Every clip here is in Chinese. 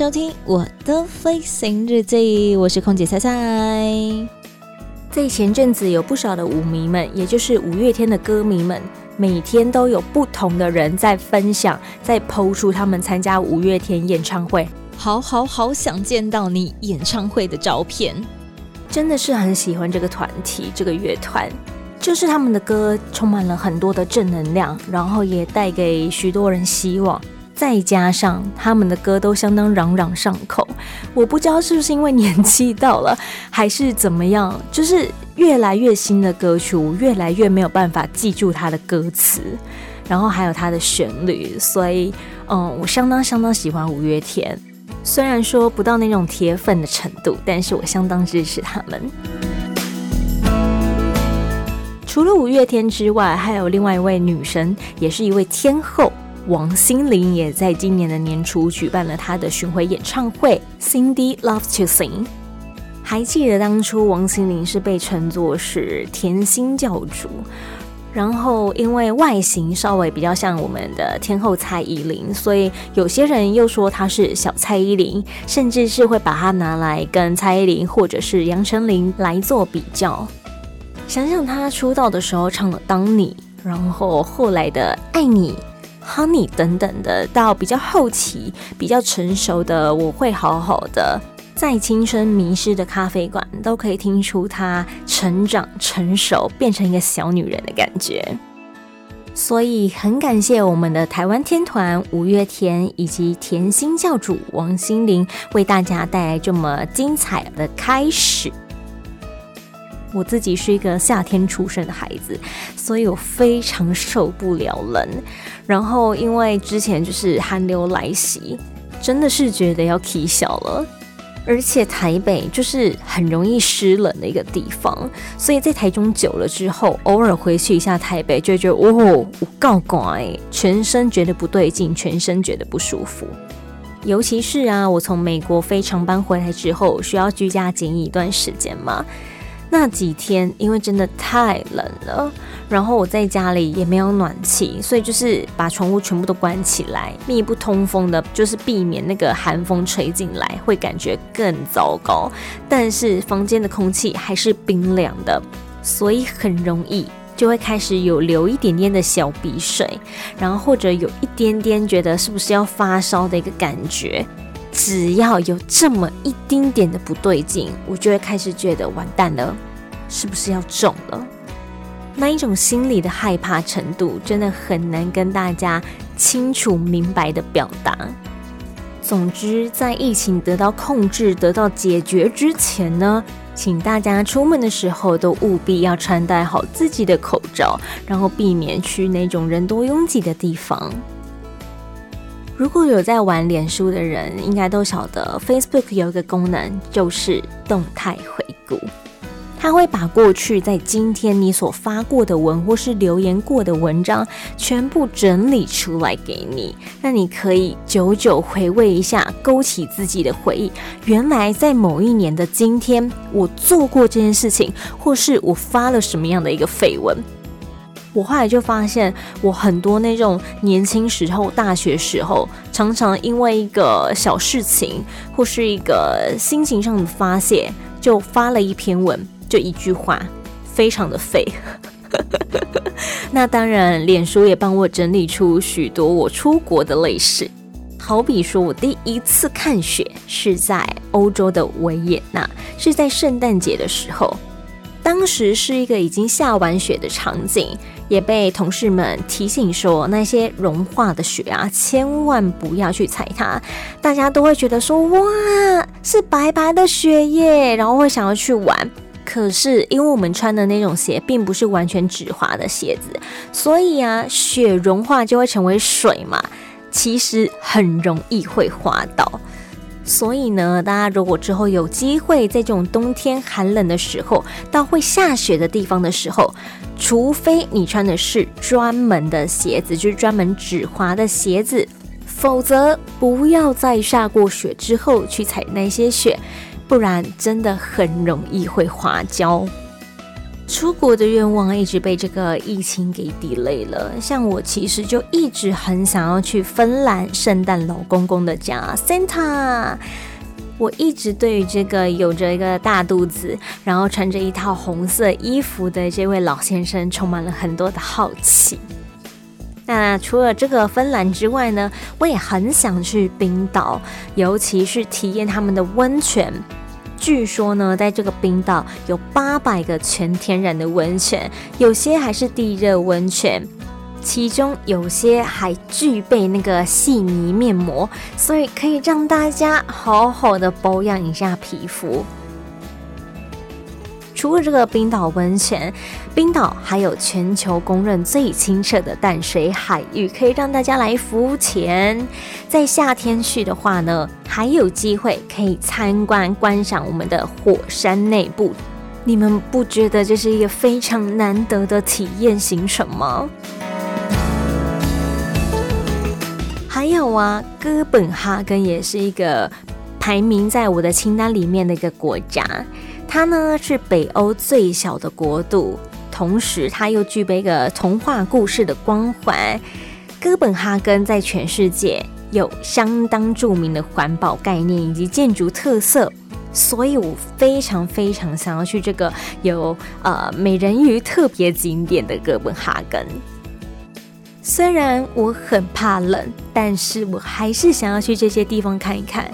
收听我的飞行日记，我是空姐菜菜。在前阵子，有不少的舞迷们，也就是五月天的歌迷们，每天都有不同的人在分享，在 PO 出他们参加五月天演唱会，好好好想见到你演唱会的照片，真的是很喜欢这个团体，这个乐团，就是他们的歌充满了很多的正能量，然后也带给许多人希望。再加上他们的歌都相当朗朗上口，我不知道是不是因为年纪到了，还是怎么样，就是越来越新的歌曲，我越来越没有办法记住它的歌词，然后还有它的旋律，所以，嗯，我相当相当喜欢五月天，虽然说不到那种铁粉的程度，但是我相当支持他们。除了五月天之外，还有另外一位女神，也是一位天后。王心凌也在今年的年初举办了她的巡回演唱会，Cindy Loves to Sing。还记得当初王心凌是被称作是甜心教主，然后因为外形稍微比较像我们的天后蔡依林，所以有些人又说她是小蔡依林，甚至是会把她拿来跟蔡依林或者是杨丞琳来做比较。想想她出道的时候唱了《当你》，然后后来的《爱你》。Honey 等等的，到比较后期、比较成熟的，我会好好的。在青春迷失的咖啡馆，都可以听出她成长、成熟，变成一个小女人的感觉。所以很感谢我们的台湾天团五月天以及甜心教主王心凌，为大家带来这么精彩的开始。我自己是一个夏天出生的孩子，所以我非常受不了冷。然后因为之前就是寒流来袭，真的是觉得要起小了。而且台北就是很容易湿冷的一个地方，所以在台中久了之后，偶尔回去一下台北，就觉得哦，我告怪，全身觉得不对劲，全身觉得不舒服。尤其是啊，我从美国飞长班回来之后，需要居家检疫一段时间嘛。那几天因为真的太冷了，然后我在家里也没有暖气，所以就是把窗户全部都关起来，密不通风的，就是避免那个寒风吹进来，会感觉更糟糕。但是房间的空气还是冰凉的，所以很容易就会开始有流一点点的小鼻水，然后或者有一点点觉得是不是要发烧的一个感觉。只要有这么一丁点的不对劲，我就会开始觉得完蛋了，是不是要中了？那一种心理的害怕程度，真的很难跟大家清楚明白的表达。总之，在疫情得到控制、得到解决之前呢，请大家出门的时候都务必要穿戴好自己的口罩，然后避免去那种人多拥挤的地方。如果有在玩脸书的人，应该都晓得 Facebook 有一个功能，就是动态回顾。它会把过去在今天你所发过的文或是留言过的文章，全部整理出来给你。那你可以久久回味一下，勾起自己的回忆。原来在某一年的今天，我做过这件事情，或是我发了什么样的一个绯闻。我后来就发现，我很多那种年轻时候、大学时候，常常因为一个小事情或是一个心情上的发泄，就发了一篇文，就一句话，非常的废。那当然，脸书也帮我整理出许多我出国的类事，好比说我第一次看雪是在欧洲的维也纳，是在圣诞节的时候。当时是一个已经下完雪的场景，也被同事们提醒说，那些融化的雪啊，千万不要去踩它。大家都会觉得说，哇，是白白的雪耶，然后会想要去玩。可是因为我们穿的那种鞋并不是完全止滑的鞋子，所以啊，雪融化就会成为水嘛。其实很容易会滑倒。所以呢，大家如果之后有机会在这种冬天寒冷的时候到会下雪的地方的时候，除非你穿的是专门的鞋子，就是专门止滑的鞋子，否则不要在下过雪之后去踩那些雪，不然真的很容易会滑跤。出国的愿望一直被这个疫情给 delay 了。像我其实就一直很想要去芬兰圣诞老公公的家 Santa。我一直对于这个有着一个大肚子，然后穿着一套红色衣服的这位老先生充满了很多的好奇。那除了这个芬兰之外呢，我也很想去冰岛，尤其是体验他们的温泉。据说呢，在这个冰岛有八百个全天然的温泉，有些还是地热温泉，其中有些还具备那个细泥面膜，所以可以让大家好好的保养一下皮肤。除了这个冰岛温泉，冰岛还有全球公认最清澈的淡水海域，可以让大家来浮潜。在夏天去的话呢，还有机会可以参观观赏我们的火山内部。你们不觉得这是一个非常难得的体验行程吗？还有啊，哥本哈根也是一个排名在我的清单里面的一个国家。它呢是北欧最小的国度，同时它又具备一个童话故事的光环。哥本哈根在全世界有相当著名的环保概念以及建筑特色，所以我非常非常想要去这个有呃美人鱼特别景点的哥本哈根。虽然我很怕冷，但是我还是想要去这些地方看一看。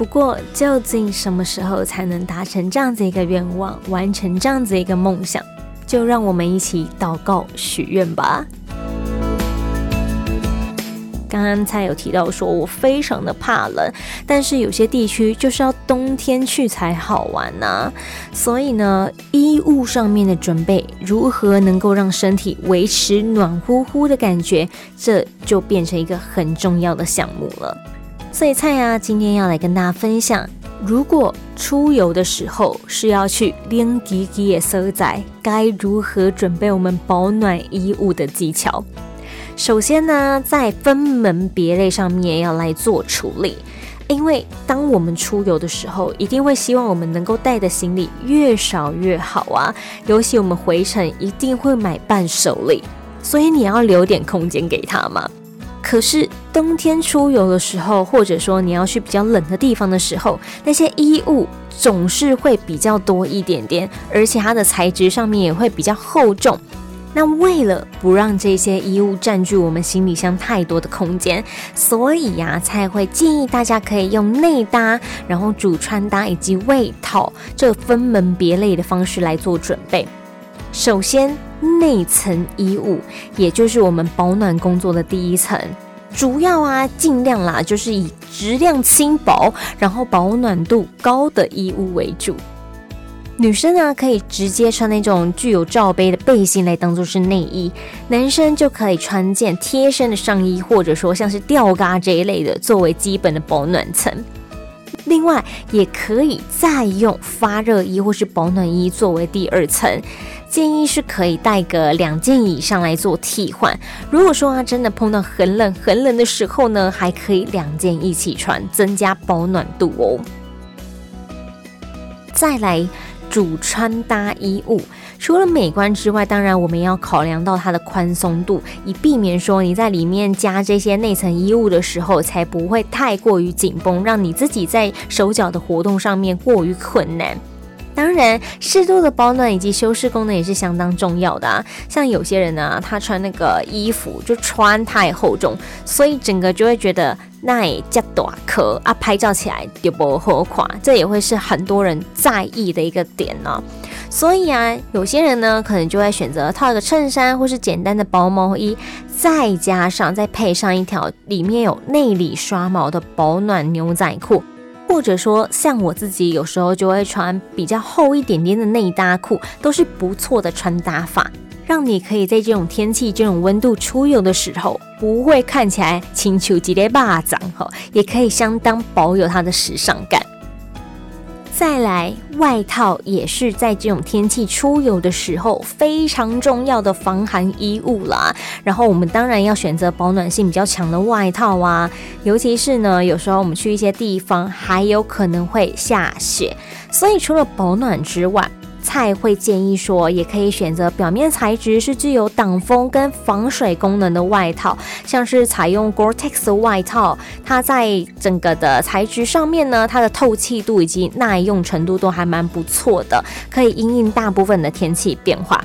不过，究竟什么时候才能达成这样子一个愿望，完成这样子一个梦想？就让我们一起祷告许愿吧。刚刚才有提到说，我非常的怕冷，但是有些地区就是要冬天去才好玩呐、所以呢，衣物上面的准备，如何能够让身体维持暖乎乎的感觉，这就变成一个很重要的项目了。所以菜啊，今天要来跟大家分享，如果出游的时候是要去冷吱吱的所在，该如何准备我们保暖衣物的技巧。首先呢，在分门别类上面要来做处理，因为当我们出游的时候，一定会希望我们能够带的行李越少越好啊，尤其我们回程一定会买伴手礼，所以你要留点空间给他嘛。可是冬天出游的时候，或者说你要去比较冷的地方的时候，那些衣物总是会比较多一点点，而且它的材质上面也会比较厚重。那为了不让这些衣物占据我们行李箱太多的空间，所以呀、啊，才会建议大家可以用内搭，然后主穿搭以及外套这分门别类的方式来做准备。首先，内层衣物，也就是我们保暖工作的第一层，主要啊，尽量啦，就是以质量轻薄，然后保暖度高的衣物为主。女生呢，可以直接穿那种具有罩杯的背心来当做是内衣，男生就可以穿件贴身的上衣，或者说像是吊嘎这一类的，作为基本的保暖层。另外，也可以再用发热衣或是保暖衣作为第二层。建议是可以带个两件以上来做替换。如果说啊，真的碰到很冷很冷的时候呢，还可以两件一起穿，增加保暖度哦。再来主穿搭衣物，除了美观之外，当然我们要考量到它的宽松度，以避免说你在里面加这些内层衣物的时候，才不会太过于紧绷，让你自己在手脚的活动上面过于困难。当然，适度的保暖以及修饰功能也是相当重要的啊。像有些人呢、啊，他穿那个衣服就穿太厚重，所以整个就会觉得那也加大颗啊，拍照起来就不好看，这也会是很多人在意的一个点呢、啊。所以啊，有些人呢，可能就会选择套一个衬衫或是简单的薄毛衣，再加上再配上一条里面有内里刷毛的保暖牛仔裤。或者说，像我自己有时候就会穿比较厚一点点的内搭裤，都是不错的穿搭法，让你可以在这种天气、这种温度出游的时候，不会看起来清秋几勒巴掌哈，也可以相当保有它的时尚感。再来，外套也是在这种天气出游的时候非常重要的防寒衣物啦。然后我们当然要选择保暖性比较强的外套啊，尤其是呢，有时候我们去一些地方还有可能会下雪，所以除了保暖之外，菜会建议说，也可以选择表面材质是具有挡风跟防水功能的外套，像是采用 Gore-Tex 外套，它在整个的材质上面呢，它的透气度以及耐用程度都还蛮不错的，可以因应大部分的天气变化。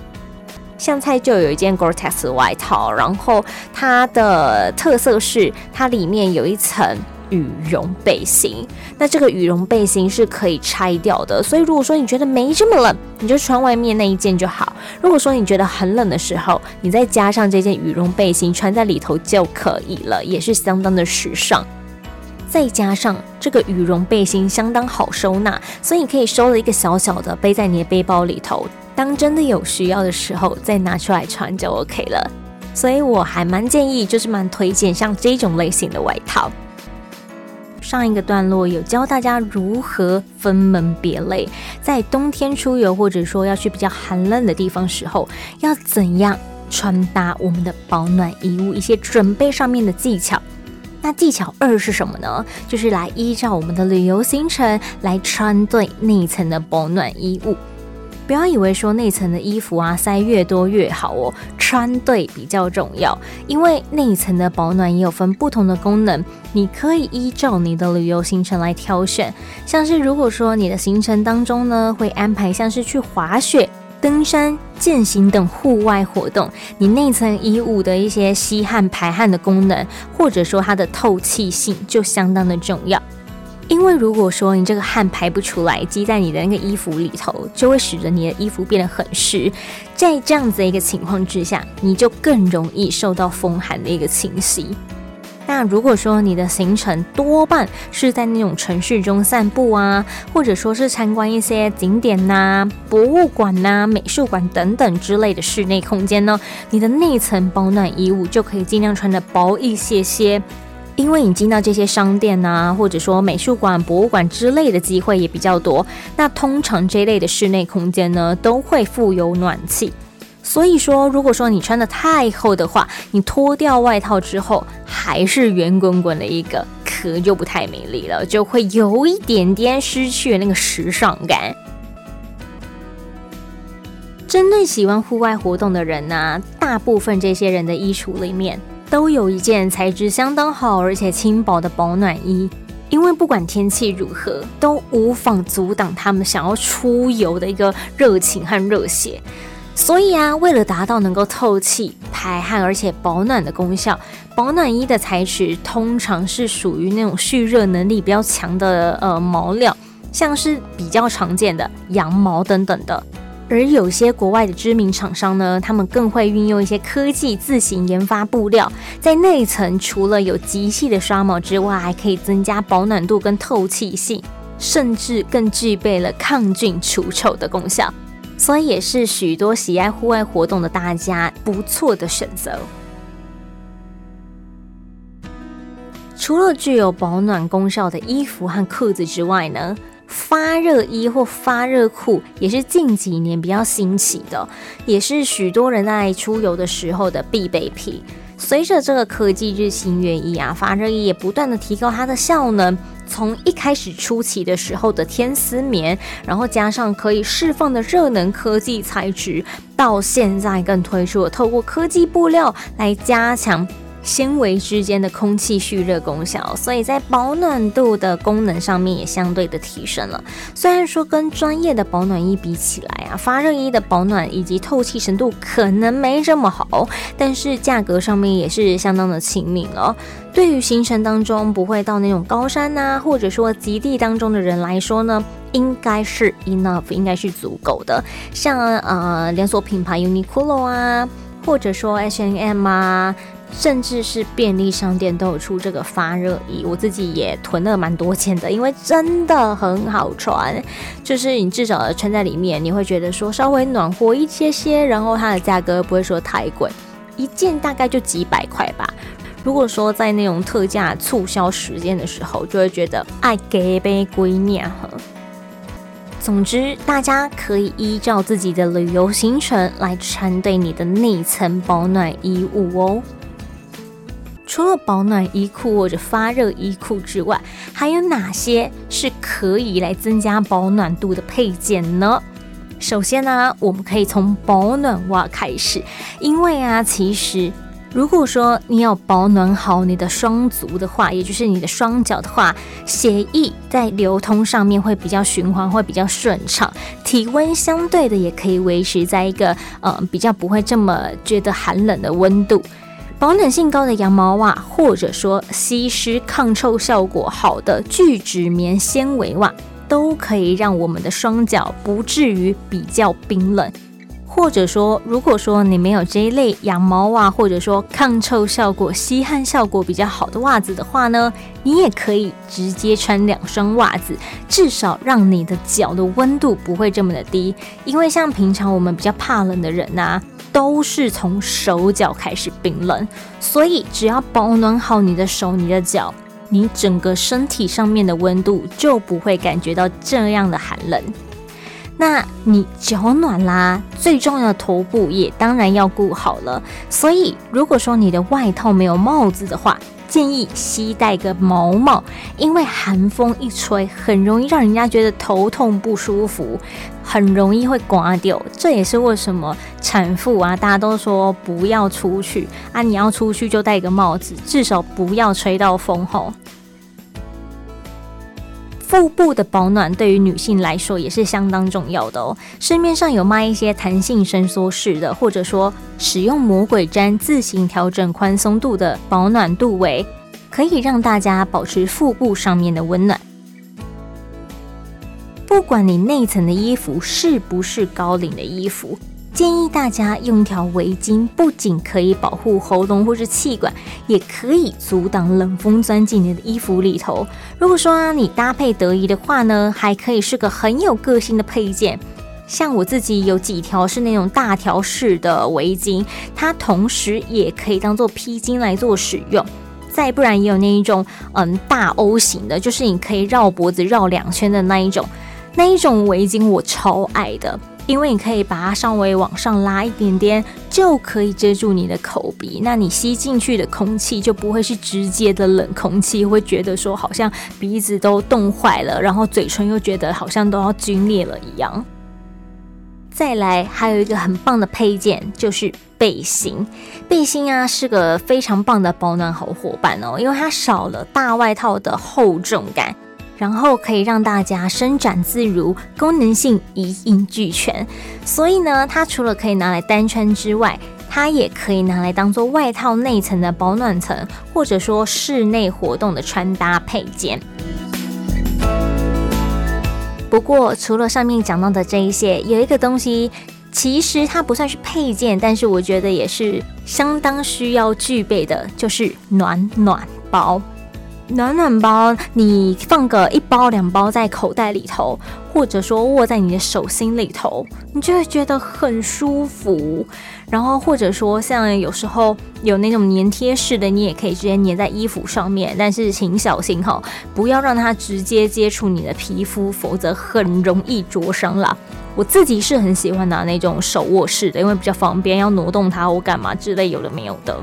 像菜就有一件 Gore-Tex 外套，然后它的特色是它里面有一层。羽绒背心，那这个羽绒背心是可以拆掉的，所以如果说你觉得没这么冷，你就穿外面那一件就好。如果说你觉得很冷的时候，你再加上这件羽绒背心穿在里头就可以了，也是相当的时尚。再加上这个羽绒背心相当好收纳，所以你可以收了一个小小的背在你的背包里头，当真的有需要的时候再拿出来穿就 OK 了。所以我还蛮建议，就是蛮推荐像这种类型的外套。上一个段落有教大家如何分门别类，在冬天出游或者说要去比较寒冷的地方时候，要怎样穿搭我们的保暖衣物，一些准备上面的技巧。那技巧二是什么呢？就是来依照我们的旅游行程来穿对内层的保暖衣物。不要以为说内层的衣服啊塞越多越好哦，穿对比较重要，因为内层的保暖也有分不同的功能，你可以依照你的旅游行程来挑选。像是如果说你的行程当中呢会安排像是去滑雪、登山、健行等户外活动，你内层衣物的一些吸汗排汗的功能，或者说它的透气性就相当的重要。因为如果说你这个汗排不出来，积在你的那个衣服里头，就会使得你的衣服变得很湿。在这样子的一个情况之下，你就更容易受到风寒的一个侵袭。那如果说你的行程多半是在那种城市中散步啊，或者说是参观一些景点呐、博物馆呐、美术馆等等之类的室内空间呢，你的内层保暖衣物就可以尽量穿得薄一些些。因为你进到这些商店啊，或者说美术馆、博物馆之类的机会也比较多，那通常这类的室内空间呢，都会附有暖气。所以说，如果说你穿的太厚的话，你脱掉外套之后还是圆滚滚的一个壳，就不太美丽了，就会有一点点失去那个时尚感。针对喜欢户外活动的人呢、大部分这些人的衣橱里面。都有一件材质相当好而且轻薄的保暖衣，因为不管天气如何，都无法阻挡他们想要出游的一个热情和热血。所以啊，为了达到能够透气、排汗而且保暖的功效，保暖衣的材质通常是属于那种蓄热能力比较强的呃毛料，像是比较常见的羊毛等等的。而有些国外的知名厂商呢，他们更会运用一些科技自行研发布料，在内层除了有极细的刷毛之外，还可以增加保暖度跟透气性，甚至更具备了抗菌除臭的功效，所以也是许多喜爱户外活动的大家不错的选择。除了具有保暖功效的衣服和裤子之外呢，发热衣或发热裤也是近几年比较兴起的，也是许多人在出游的时候的必备品。随着这个科技日新月异啊，发热衣也不断的提高它的效能。从一开始初期的时候的天丝棉，然后加上可以释放的热能科技材质，到现在更推出了透过科技布料来加强。纤维之间的空气蓄热功效，所以在保暖度的功能上面也相对的提升了。虽然说跟专业的保暖衣比起来啊，发热衣的保暖以及透气程度可能没这么好，但是价格上面也是相当的亲民了。对于行程当中不会到那种高山呐、或者说极地当中的人来说呢，应该是 enough，应该是足够的。像呃连锁品牌 Uniqlo 啊。或者说 H&M 啊甚至是便利商店都有出这个发热衣，我自己也囤了蛮多件的，因为真的很好穿，就是你至少穿在里面，你会觉得说稍微暖和一些些，然后它的价格不会说太贵，一件大概就几百块吧。如果说在那种特价促销时间的时候，就会觉得爱给杯归念呵。总之，大家可以依照自己的旅游行程来穿对你的内层保暖衣物哦。除了保暖衣裤或者发热衣裤之外，还有哪些是可以来增加保暖度的配件呢？首先呢、我们可以从保暖袜开始，因为啊，其实如果说你要保暖好你的双足的话，也就是你的双脚的话，血液在流通上面会比较循环，会比较顺畅，体温相对的也可以维持在一个呃比较不会这么觉得寒冷的温度。保暖性高的羊毛袜，或者说吸湿抗臭效果好的聚酯棉纤维袜，都可以让我们的双脚不至于比较冰冷。或者说，如果说你没有这一类羊毛袜，或者说抗臭效果、吸汗效果比较好的袜子的话呢，你也可以直接穿两双袜子，至少让你的脚的温度不会这么的低。因为像平常我们比较怕冷的人呐、啊。都是从手脚开始冰冷，所以只要保暖好你的手、你的脚，你整个身体上面的温度就不会感觉到这样的寒冷。那你脚暖啦，最重要的头部也当然要顾好了。所以如果说你的外套没有帽子的话，建议携带个毛帽，因为寒风一吹，很容易让人家觉得头痛不舒服，很容易会刮掉。这也是为什么产妇啊，大家都说不要出去啊，你要出去就戴个帽子，至少不要吹到风吼。腹部的保暖对于女性来说也是相当重要的哦。市面上有卖一些弹性伸缩式的，或者说使用魔鬼毡自行调整宽松度的保暖度围，可以让大家保持腹部上面的温暖。不管你内层的衣服是不是高领的衣服。建议大家用一条围巾，不仅可以保护喉咙或是气管，也可以阻挡冷风钻进你的衣服里头。如果说啊，你搭配得宜的话呢，还可以是个很有个性的配件。像我自己有几条是那种大条式的围巾，它同时也可以当做披巾来做使用。再不然也有那一种嗯大 O 型的，就是你可以绕脖子绕两圈的那一种，那一种围巾我超爱的。因为你可以把它稍微往上拉一点点，就可以遮住你的口鼻，那你吸进去的空气就不会是直接的冷空气，会觉得说好像鼻子都冻坏了，然后嘴唇又觉得好像都要皲裂了一样。再来，还有一个很棒的配件就是背心，背心啊是个非常棒的保暖好伙伴哦，因为它少了大外套的厚重感。然后可以让大家伸展自如，功能性一应俱全。所以呢，它除了可以拿来单穿之外，它也可以拿来当做外套内层的保暖层，或者说室内活动的穿搭配件。不过，除了上面讲到的这一些，有一个东西，其实它不算是配件，但是我觉得也是相当需要具备的，就是暖暖包。暖暖包，你放个一包两包在口袋里头，或者说握在你的手心里头，你就会觉得很舒服。然后或者说像有时候有那种粘贴式的，你也可以直接粘在衣服上面，但是请小心哈，不要让它直接接触你的皮肤，否则很容易灼伤啦。我自己是很喜欢拿那种手握式的，因为比较方便，要挪动它或干嘛之类有的没有的。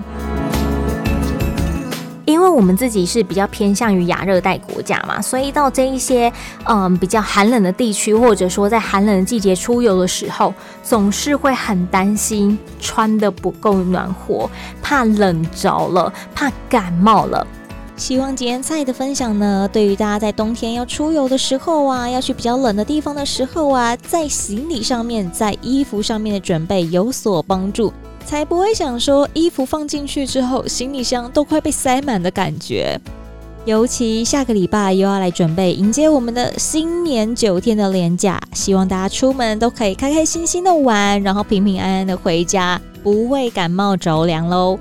因为我们自己是比较偏向于亚热带国家嘛，所以到这一些嗯比较寒冷的地区，或者说在寒冷的季节出游的时候，总是会很担心穿得不够暖和，怕冷着了，怕感冒了。希望今天菜的分享呢，对于大家在冬天要出游的时候啊，要去比较冷的地方的时候啊，在行李上面，在衣服上面的准备有所帮助。才不会想说衣服放进去之后，行李箱都快被塞满的感觉。尤其下个礼拜又要来准备迎接我们的新年九天的连假，希望大家出门都可以开开心心的玩，然后平平安安的回家，不会感冒着凉喽。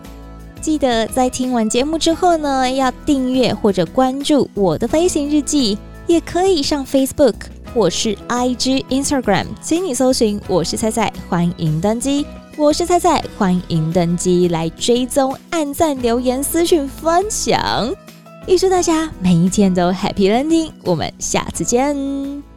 记得在听完节目之后呢，要订阅或者关注我的飞行日记，也可以上 Facebook 或是 IG、Instagram，请你搜寻我是菜菜，欢迎登机。我是菜菜，欢迎登机来追踪、按赞、留言、私讯、分享。预祝大家每一天都 Happy Landing，我们下次见。